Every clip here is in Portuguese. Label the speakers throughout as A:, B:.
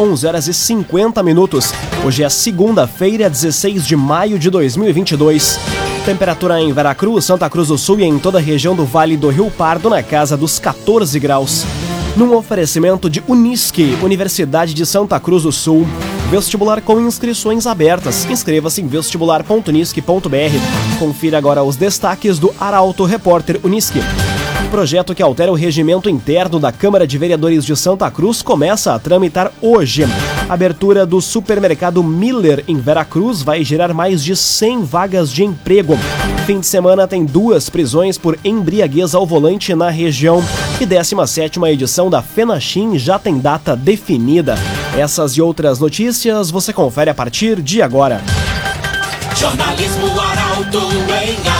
A: 11 horas e 50 minutos. Hoje é segunda-feira, 16 de maio de 2022. Temperatura em Veracruz, Santa Cruz do Sul e em toda a região do Vale do Rio Pardo na casa dos 14 graus. Num oferecimento de Unisque, Universidade de Santa Cruz do Sul. Vestibular com inscrições abertas. Inscreva-se em vestibular.unisque.br. Confira agora os destaques do Arauto Repórter Unisque projeto que altera o regimento interno da Câmara de Vereadores de Santa Cruz começa a tramitar hoje. A abertura do supermercado Miller em Veracruz vai gerar mais de 100 vagas de emprego. Fim de semana tem duas prisões por embriaguez ao volante na região. E 17ª edição da FENACHIM já tem data definida. Essas e outras notícias você confere a partir de agora.
B: Jornalismo Arauto em.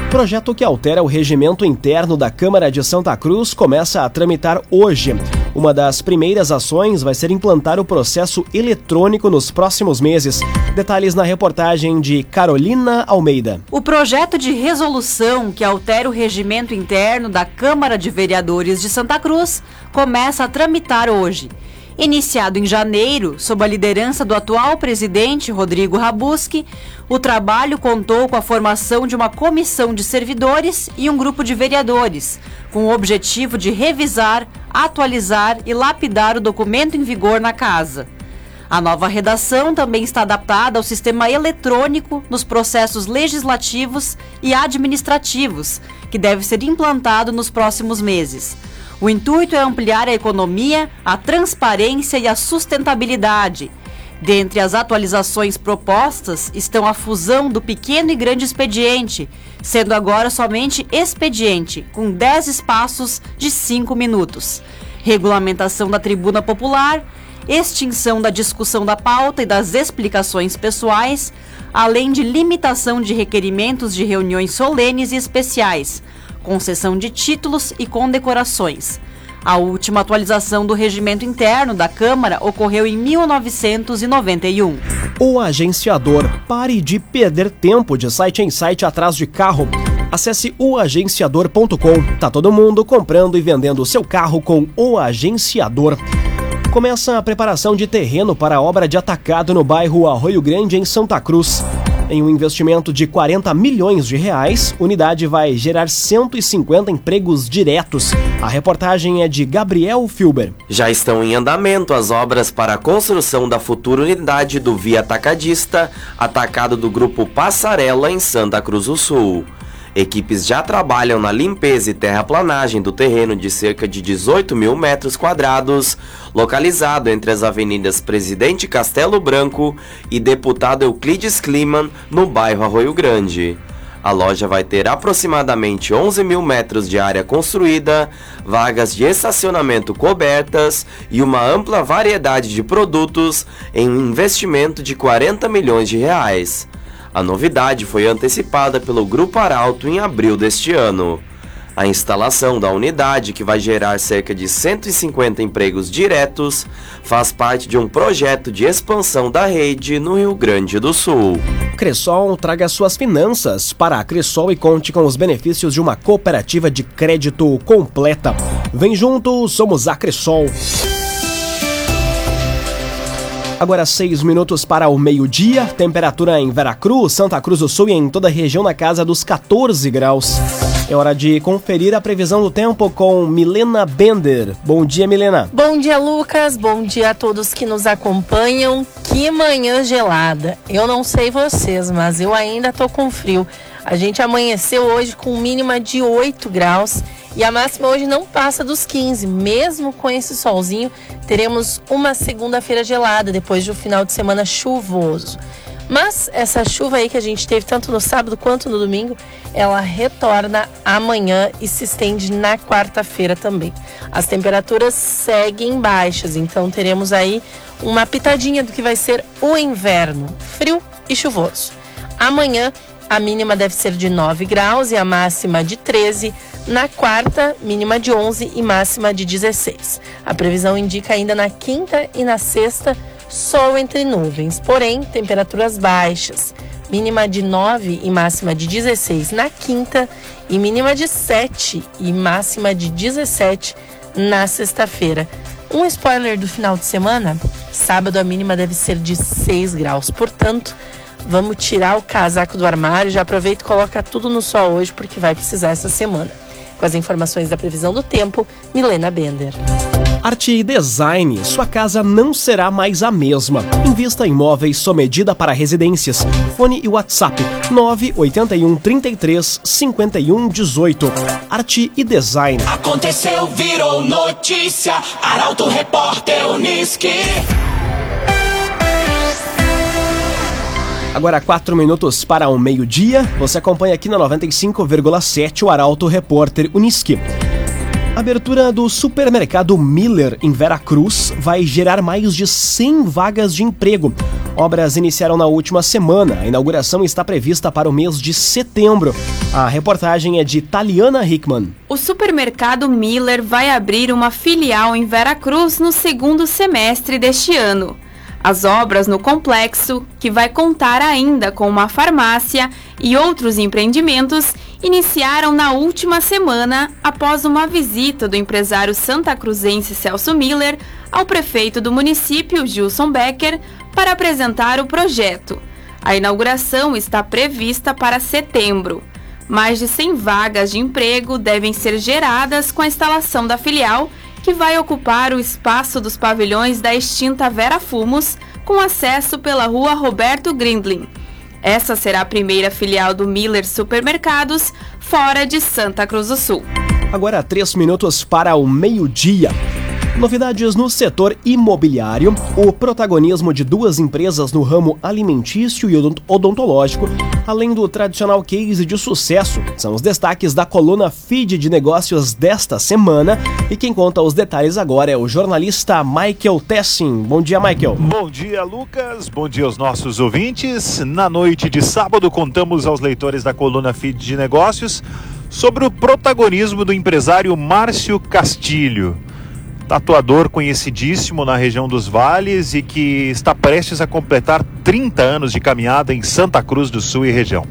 A: Projeto que altera o regimento interno da Câmara de Santa Cruz começa a tramitar hoje. Uma das primeiras ações vai ser implantar o processo eletrônico nos próximos meses. Detalhes na reportagem de Carolina Almeida.
C: O projeto de resolução que altera o regimento interno da Câmara de Vereadores de Santa Cruz começa a tramitar hoje. Iniciado em janeiro, sob a liderança do atual presidente Rodrigo Rabuski, o trabalho contou com a formação de uma comissão de servidores e um grupo de vereadores, com o objetivo de revisar, atualizar e lapidar o documento em vigor na casa. A nova redação também está adaptada ao sistema eletrônico nos processos legislativos e administrativos, que deve ser implantado nos próximos meses. O intuito é ampliar a economia, a transparência e a sustentabilidade. Dentre as atualizações propostas estão a fusão do pequeno e grande expediente, sendo agora somente expediente, com 10 espaços de 5 minutos. Regulamentação da tribuna popular, extinção da discussão da pauta e das explicações pessoais, além de limitação de requerimentos de reuniões solenes e especiais concessão de títulos e condecorações. A última atualização do regimento interno da Câmara ocorreu em 1991.
A: O agenciador. Pare de perder tempo de site em site atrás de carro. Acesse oagenciador.com. Tá todo mundo comprando e vendendo seu carro com o agenciador. Começa a preparação de terreno para a obra de atacado no bairro Arroio Grande, em Santa Cruz. Em um investimento de 40 milhões de reais, unidade vai gerar 150 empregos diretos. A reportagem é de Gabriel Filber.
D: Já estão em andamento as obras para a construção da futura unidade do Via Atacadista, atacado do grupo Passarela em Santa Cruz do Sul. Equipes já trabalham na limpeza e terraplanagem do terreno de cerca de 18 mil metros quadrados, localizado entre as avenidas Presidente Castelo Branco e Deputado Euclides Kliman, no bairro Arroio Grande. A loja vai ter aproximadamente 11 mil metros de área construída, vagas de estacionamento cobertas e uma ampla variedade de produtos em um investimento de 40 milhões de reais. A novidade foi antecipada pelo Grupo Arauto em abril deste ano. A instalação da unidade, que vai gerar cerca de 150 empregos diretos, faz parte de um projeto de expansão da rede no Rio Grande do Sul.
A: Cressol traga suas finanças para a Cressol e conte com os benefícios de uma cooperativa de crédito completa. Vem junto, somos a Cressol. Agora seis minutos para o meio-dia. Temperatura em Veracruz, Santa Cruz do Sul e em toda a região na casa dos 14 graus. É hora de conferir a previsão do tempo com Milena Bender. Bom dia, Milena.
E: Bom dia, Lucas. Bom dia a todos que nos acompanham. Que manhã gelada. Eu não sei vocês, mas eu ainda tô com frio. A gente amanheceu hoje com mínima de 8 graus e a máxima hoje não passa dos 15. Mesmo com esse solzinho, teremos uma segunda-feira gelada depois de um final de semana chuvoso. Mas essa chuva aí que a gente teve tanto no sábado quanto no domingo, ela retorna amanhã e se estende na quarta-feira também. As temperaturas seguem baixas, então teremos aí uma pitadinha do que vai ser o inverno, frio e chuvoso. Amanhã a mínima deve ser de 9 graus e a máxima de 13. Na quarta, mínima de 11 e máxima de 16. A previsão indica ainda na quinta e na sexta sol entre nuvens, porém temperaturas baixas. Mínima de 9 e máxima de 16 na quinta e mínima de 7 e máxima de 17 na sexta-feira. Um spoiler do final de semana: sábado a mínima deve ser de 6 graus, portanto, vamos tirar o casaco do armário. Já aproveita e coloca tudo no sol hoje, porque vai precisar essa semana. Com as informações da previsão do tempo, Milena Bender.
A: Arte e Design. Sua casa não será mais a mesma. Invista em móveis medida para residências. Fone e WhatsApp 981 33 51 18. Arte e Design.
B: Aconteceu, virou notícia. Arauto Repórter Uniski.
A: Agora, quatro minutos para o meio-dia. Você acompanha aqui na 95,7 o Arauto Repórter Uniski. A abertura do supermercado Miller em Veracruz vai gerar mais de 100 vagas de emprego. Obras iniciaram na última semana. A inauguração está prevista para o mês de setembro. A reportagem é de Taliana Hickman.
F: O supermercado Miller vai abrir uma filial em Veracruz no segundo semestre deste ano. As obras no complexo, que vai contar ainda com uma farmácia e outros empreendimentos, iniciaram na última semana após uma visita do empresário santacruzense Celso Miller ao prefeito do município, Gilson Becker, para apresentar o projeto. A inauguração está prevista para setembro. Mais de 100 vagas de emprego devem ser geradas com a instalação da filial que vai ocupar o espaço dos pavilhões da extinta Vera Fumos, com acesso pela rua Roberto Grindlin. Essa será a primeira filial do Miller Supermercados fora de Santa Cruz do Sul.
A: Agora, três minutos para o meio-dia. Novidades no setor imobiliário, o protagonismo de duas empresas no ramo alimentício e odontológico, além do tradicional case de sucesso, são os destaques da coluna Feed de Negócios desta semana. E quem conta os detalhes agora é o jornalista Michael Tessin. Bom dia, Michael.
G: Bom dia, Lucas. Bom dia aos nossos ouvintes. Na noite de sábado, contamos aos leitores da coluna Feed de Negócios sobre o protagonismo do empresário Márcio Castilho tatuador conhecidíssimo na região dos vales e que está prestes a completar 30 anos de caminhada em Santa Cruz do Sul e região.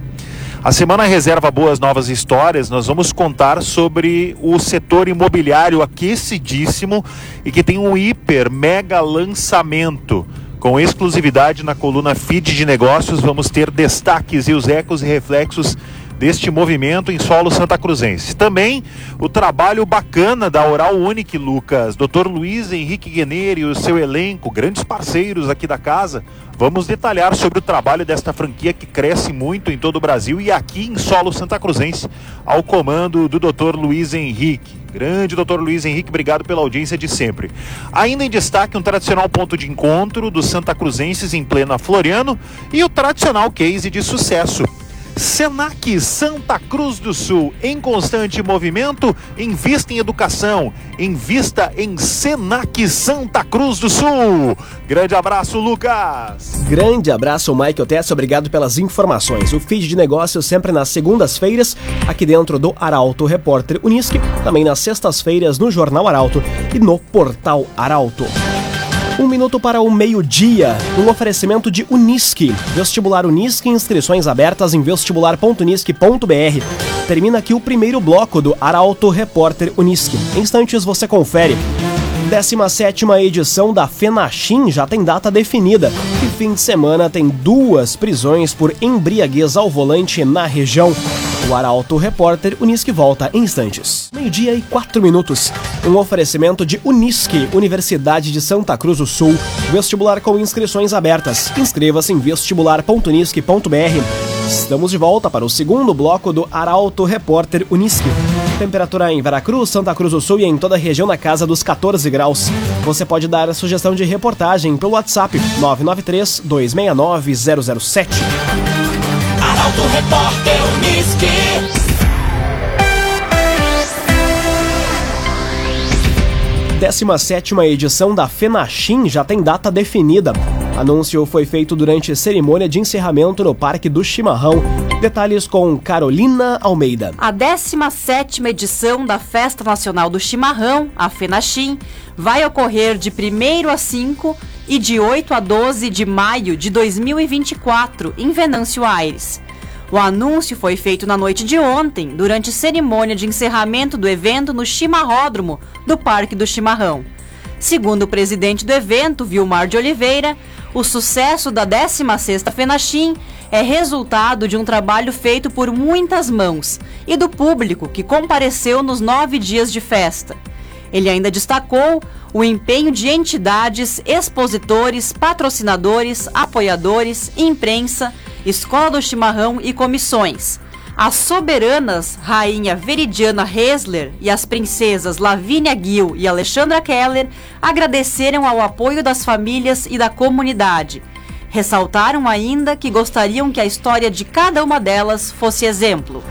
G: A semana reserva boas novas histórias. Nós vamos contar sobre o setor imobiliário aquecidíssimo e que tem um hiper mega lançamento. Com exclusividade na coluna Feed de Negócios, vamos ter destaques e os ecos e reflexos deste movimento em solo santa cruzense. Também o trabalho bacana da Oral Unique, Lucas. Dr. Luiz Henrique Gueneiro e o seu elenco, grandes parceiros aqui da casa. Vamos detalhar sobre o trabalho desta franquia que cresce muito em todo o Brasil e aqui em solo santa cruzense, ao comando do Dr. Luiz Henrique. Grande doutor Luiz Henrique, obrigado pela audiência de sempre. Ainda em destaque, um tradicional ponto de encontro dos Santa Cruzenses em plena Floriano e o tradicional case de sucesso Senac Santa Cruz do Sul, em constante movimento, invista em educação, invista em Senac Santa Cruz do Sul. Grande abraço, Lucas.
A: Grande abraço, Michael Tess, obrigado pelas informações. O feed de negócios sempre nas segundas-feiras, aqui dentro do Arauto Repórter Unisque, também nas sextas-feiras no Jornal Arauto e no Portal Arauto. Um minuto para o meio-dia, um oferecimento de Unisque. Vestibular Unisque, inscrições abertas em vestibular.unisque.br. Termina aqui o primeiro bloco do Arauto Repórter Unisque. Em instantes você confere. 17 edição da FENACHIM já tem data definida. E fim de semana tem duas prisões por embriaguez ao volante na região. O Arauto Repórter Unisque volta em instantes. Meio-dia e quatro minutos. Um oferecimento de Unisque, Universidade de Santa Cruz do Sul. Vestibular com inscrições abertas. Inscreva-se em vestibular.unisque.br. Estamos de volta para o segundo bloco do Arauto Repórter Unisque. Temperatura em Veracruz, Santa Cruz do Sul e em toda a região na casa dos 14 graus. Você pode dar a sugestão de reportagem pelo WhatsApp 993 269 007.
B: Arauto Repórter Uniski.
A: Décima sétima edição da FENACHIM já tem data definida. Anúncio foi feito durante cerimônia de encerramento no Parque do Chimarrão. Detalhes com Carolina Almeida.
C: A 17ª edição da Festa Nacional do Chimarrão, a FENACHIM, vai ocorrer de 1 a 5 e de 8 a 12 de maio de 2024, em Venâncio Aires. O anúncio foi feito na noite de ontem, durante cerimônia de encerramento do evento no Chimarródromo do Parque do Chimarrão. Segundo o presidente do evento, Vilmar de Oliveira, o sucesso da 16ª FENACHIM é resultado de um trabalho feito por muitas mãos e do público que compareceu nos nove dias de festa. Ele ainda destacou o empenho de entidades, expositores, patrocinadores, apoiadores, imprensa, Escola do Chimarrão e comissões. As soberanas Rainha Veridiana Hesler e as princesas Lavínia Gil e Alexandra Keller agradeceram ao apoio das famílias e da comunidade. Ressaltaram ainda que gostariam que a história de cada uma delas fosse exemplo.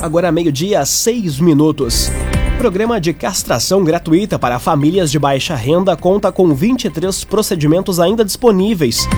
A: Agora meio-dia, seis minutos. Programa de castração gratuita para famílias de baixa renda conta com 23 procedimentos ainda disponíveis.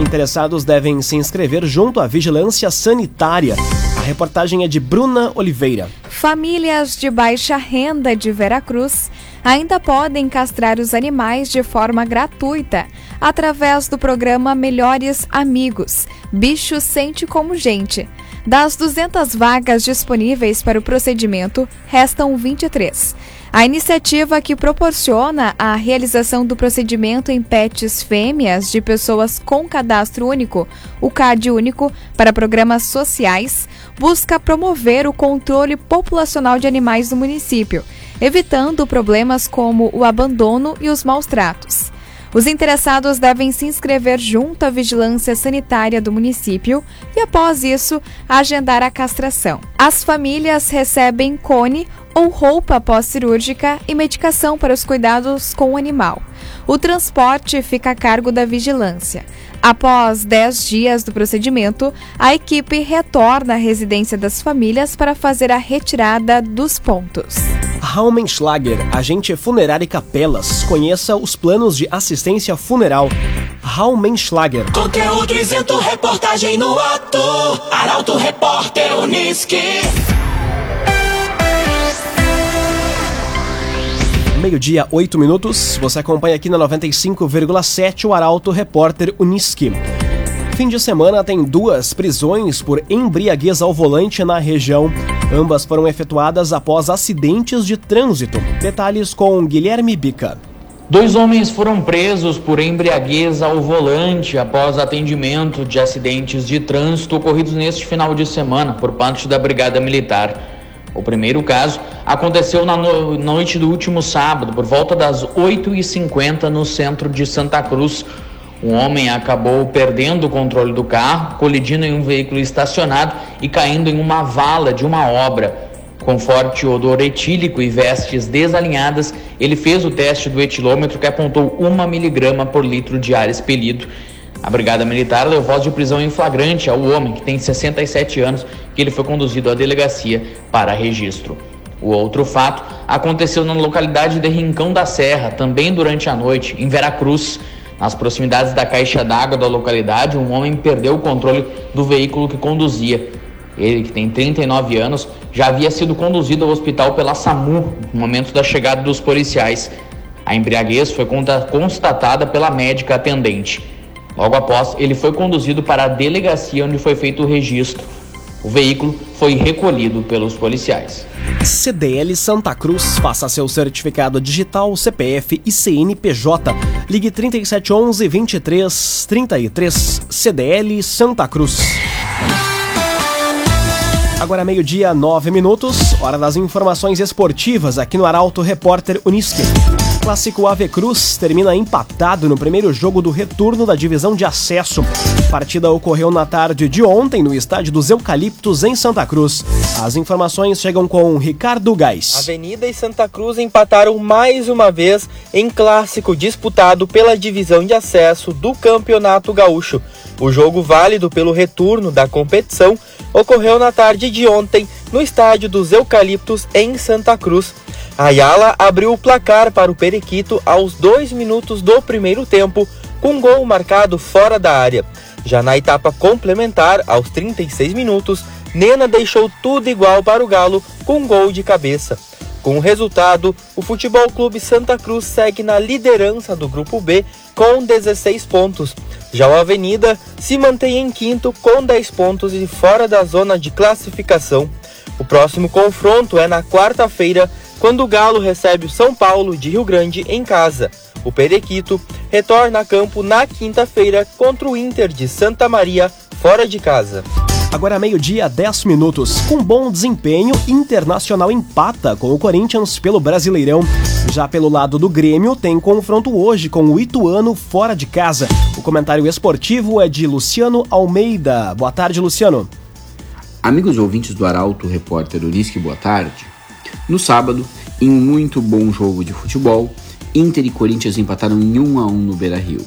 A: Interessados devem se inscrever junto à Vigilância Sanitária. A reportagem é de Bruna Oliveira.
H: Famílias de baixa renda de Veracruz ainda podem castrar os animais de forma gratuita através do programa Melhores Amigos. Bicho sente como gente. Das 200 vagas disponíveis para o procedimento, restam 23. A iniciativa que proporciona a realização do procedimento em pets fêmeas de pessoas com cadastro único, o CAD único, para programas sociais, busca promover o controle populacional de animais no município, evitando problemas como o abandono e os maus tratos. Os interessados devem se inscrever junto à Vigilância Sanitária do município e, após isso, agendar a castração. As famílias recebem cone ou roupa pós-cirúrgica e medicação para os cuidados com o animal. O transporte fica a cargo da vigilância. Após 10 dias do procedimento, a equipe retorna à residência das famílias para fazer a retirada dos pontos.
A: Raumenschlager, agente funerário e capelas. Conheça os planos de assistência funeral. Raumenschlager.
B: Conteúdo isento, reportagem no ato. Arauto Repórter Uniski.
A: Meio-dia, 8 minutos. Você acompanha aqui na 95,7 o Arauto Repórter Uniski. Fim de semana tem duas prisões por embriaguez ao volante na região. Ambas foram efetuadas após acidentes de trânsito. Detalhes com Guilherme Bica.
I: Dois homens foram presos por embriaguez ao volante após atendimento de acidentes de trânsito ocorridos neste final de semana por parte da Brigada Militar. O primeiro caso aconteceu na no noite do último sábado, por volta das 8h50, no centro de Santa Cruz. Um homem acabou perdendo o controle do carro, colidindo em um veículo estacionado e caindo em uma vala de uma obra. Com forte odor etílico e vestes desalinhadas, ele fez o teste do etilômetro que apontou 1 miligrama por litro de ar expelido a Brigada Militar deu voz de prisão em flagrante ao homem, que tem 67 anos, que ele foi conduzido à delegacia para registro. O outro fato aconteceu na localidade de Rincão da Serra, também durante a noite, em Veracruz. Nas proximidades da caixa d'água da localidade, um homem perdeu o controle do veículo que conduzia. Ele, que tem 39 anos, já havia sido conduzido ao hospital pela SAMU no momento da chegada dos policiais. A embriaguez foi constatada pela médica atendente. Logo após, ele foi conduzido para a delegacia onde foi feito o registro. O veículo foi recolhido pelos policiais.
A: CDL Santa Cruz, faça seu certificado digital, CPF e CNPJ. Ligue 3711 2333 CDL Santa Cruz. Agora meio-dia, nove minutos, hora das informações esportivas aqui no Arauto Repórter Unisque. Clássico Ave Cruz termina empatado no primeiro jogo do retorno da divisão de acesso. A partida ocorreu na tarde de ontem no estádio dos Eucaliptos, em Santa Cruz. As informações chegam com Ricardo Gás.
J: Avenida e Santa Cruz empataram mais uma vez em clássico disputado pela divisão de acesso do Campeonato Gaúcho. O jogo válido pelo retorno da competição ocorreu na tarde de ontem no estádio dos Eucaliptos, em Santa Cruz. Ayala abriu o placar para o Periquito aos dois minutos do primeiro tempo, com gol marcado fora da área. Já na etapa complementar, aos 36 minutos, Nena deixou tudo igual para o Galo com gol de cabeça. Com o resultado, o Futebol Clube Santa Cruz segue na liderança do Grupo B com 16 pontos. Já o Avenida se mantém em quinto com 10 pontos e fora da zona de classificação. O próximo confronto é na quarta-feira, quando o Galo recebe o São Paulo de Rio Grande em casa. O Perequito retorna a campo na quinta-feira contra o Inter de Santa Maria, fora de casa.
A: Agora meio-dia, 10 minutos. Com bom desempenho, Internacional empata com o Corinthians pelo Brasileirão. Já pelo lado do Grêmio, tem confronto hoje com o Ituano fora de casa. O comentário esportivo é de Luciano Almeida. Boa tarde, Luciano.
K: Amigos ouvintes do Arauto, repórter Unisque, boa tarde. No sábado, em um muito bom jogo de futebol, Inter e Corinthians empataram em 1 a 1 no Beira-Rio.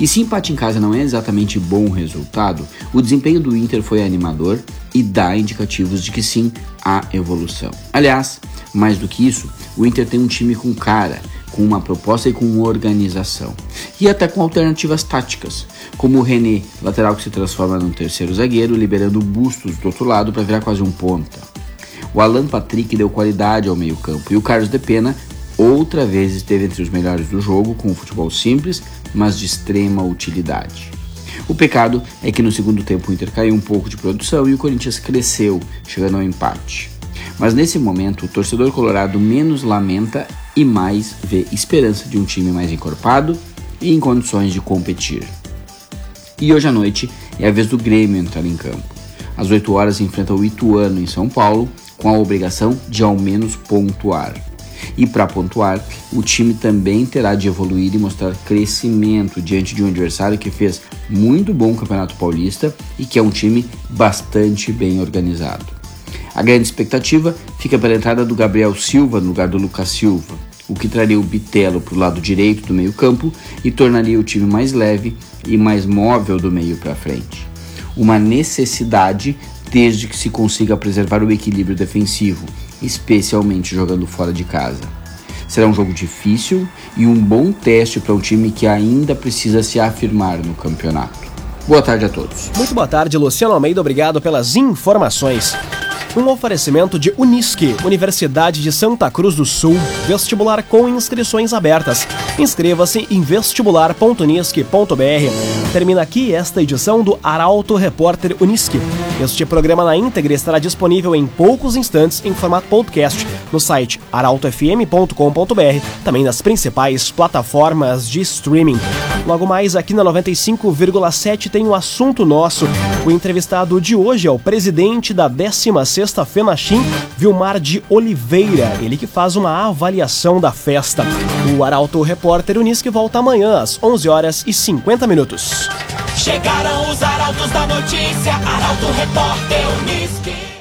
K: E se empate em casa não é exatamente bom resultado, o desempenho do Inter foi animador e dá indicativos de que sim, há evolução. Aliás, mais do que isso, o Inter tem um time com cara, com uma proposta e com organização. E até com alternativas táticas, como o René, lateral que se transforma num terceiro zagueiro, liberando bustos do outro lado para virar quase um ponta. O Alan Patrick deu qualidade ao meio-campo e o Carlos de Pena outra vez esteve entre os melhores do jogo, com um futebol simples, mas de extrema utilidade. O pecado é que no segundo tempo o Inter caiu um pouco de produção e o Corinthians cresceu, chegando ao empate. Mas nesse momento, o torcedor colorado menos lamenta e mais vê esperança de um time mais encorpado e em condições de competir. E hoje à noite é a vez do Grêmio entrar em campo. Às 8 horas enfrenta o Ituano em São Paulo, com a obrigação de ao menos pontuar. E para pontuar, o time também terá de evoluir e mostrar crescimento diante de um adversário que fez muito bom Campeonato Paulista e que é um time bastante bem organizado. A grande expectativa fica pela entrada do Gabriel Silva no lugar do Lucas Silva, o que traria o Bitelo para o lado direito do meio-campo e tornaria o time mais leve e mais móvel do meio para frente. Uma necessidade desde que se consiga preservar o equilíbrio defensivo, especialmente jogando fora de casa. Será um jogo difícil e um bom teste para um time que ainda precisa se afirmar no campeonato. Boa tarde a todos.
A: Muito boa tarde, Luciano Almeida. Obrigado pelas informações. Um oferecimento de Unisque, Universidade de Santa Cruz do Sul, vestibular com inscrições abertas. Inscreva-se em vestibular.unisque.br. Termina aqui esta edição do Arauto Repórter Unisque. Este programa na íntegra estará disponível em poucos instantes em formato podcast no site arautofm.com.br, também nas principais plataformas de streaming. Logo mais aqui na 95,7 tem um assunto nosso. O entrevistado de hoje é o presidente da 16 Sexta FENACHIM, Vilmar de Oliveira, ele que faz uma avaliação da festa. O Arauto Repórter Unisque volta amanhã às 11 horas e 50 minutos.
B: Chegaram os arautos da notícia, Arauto Repórter Unisque.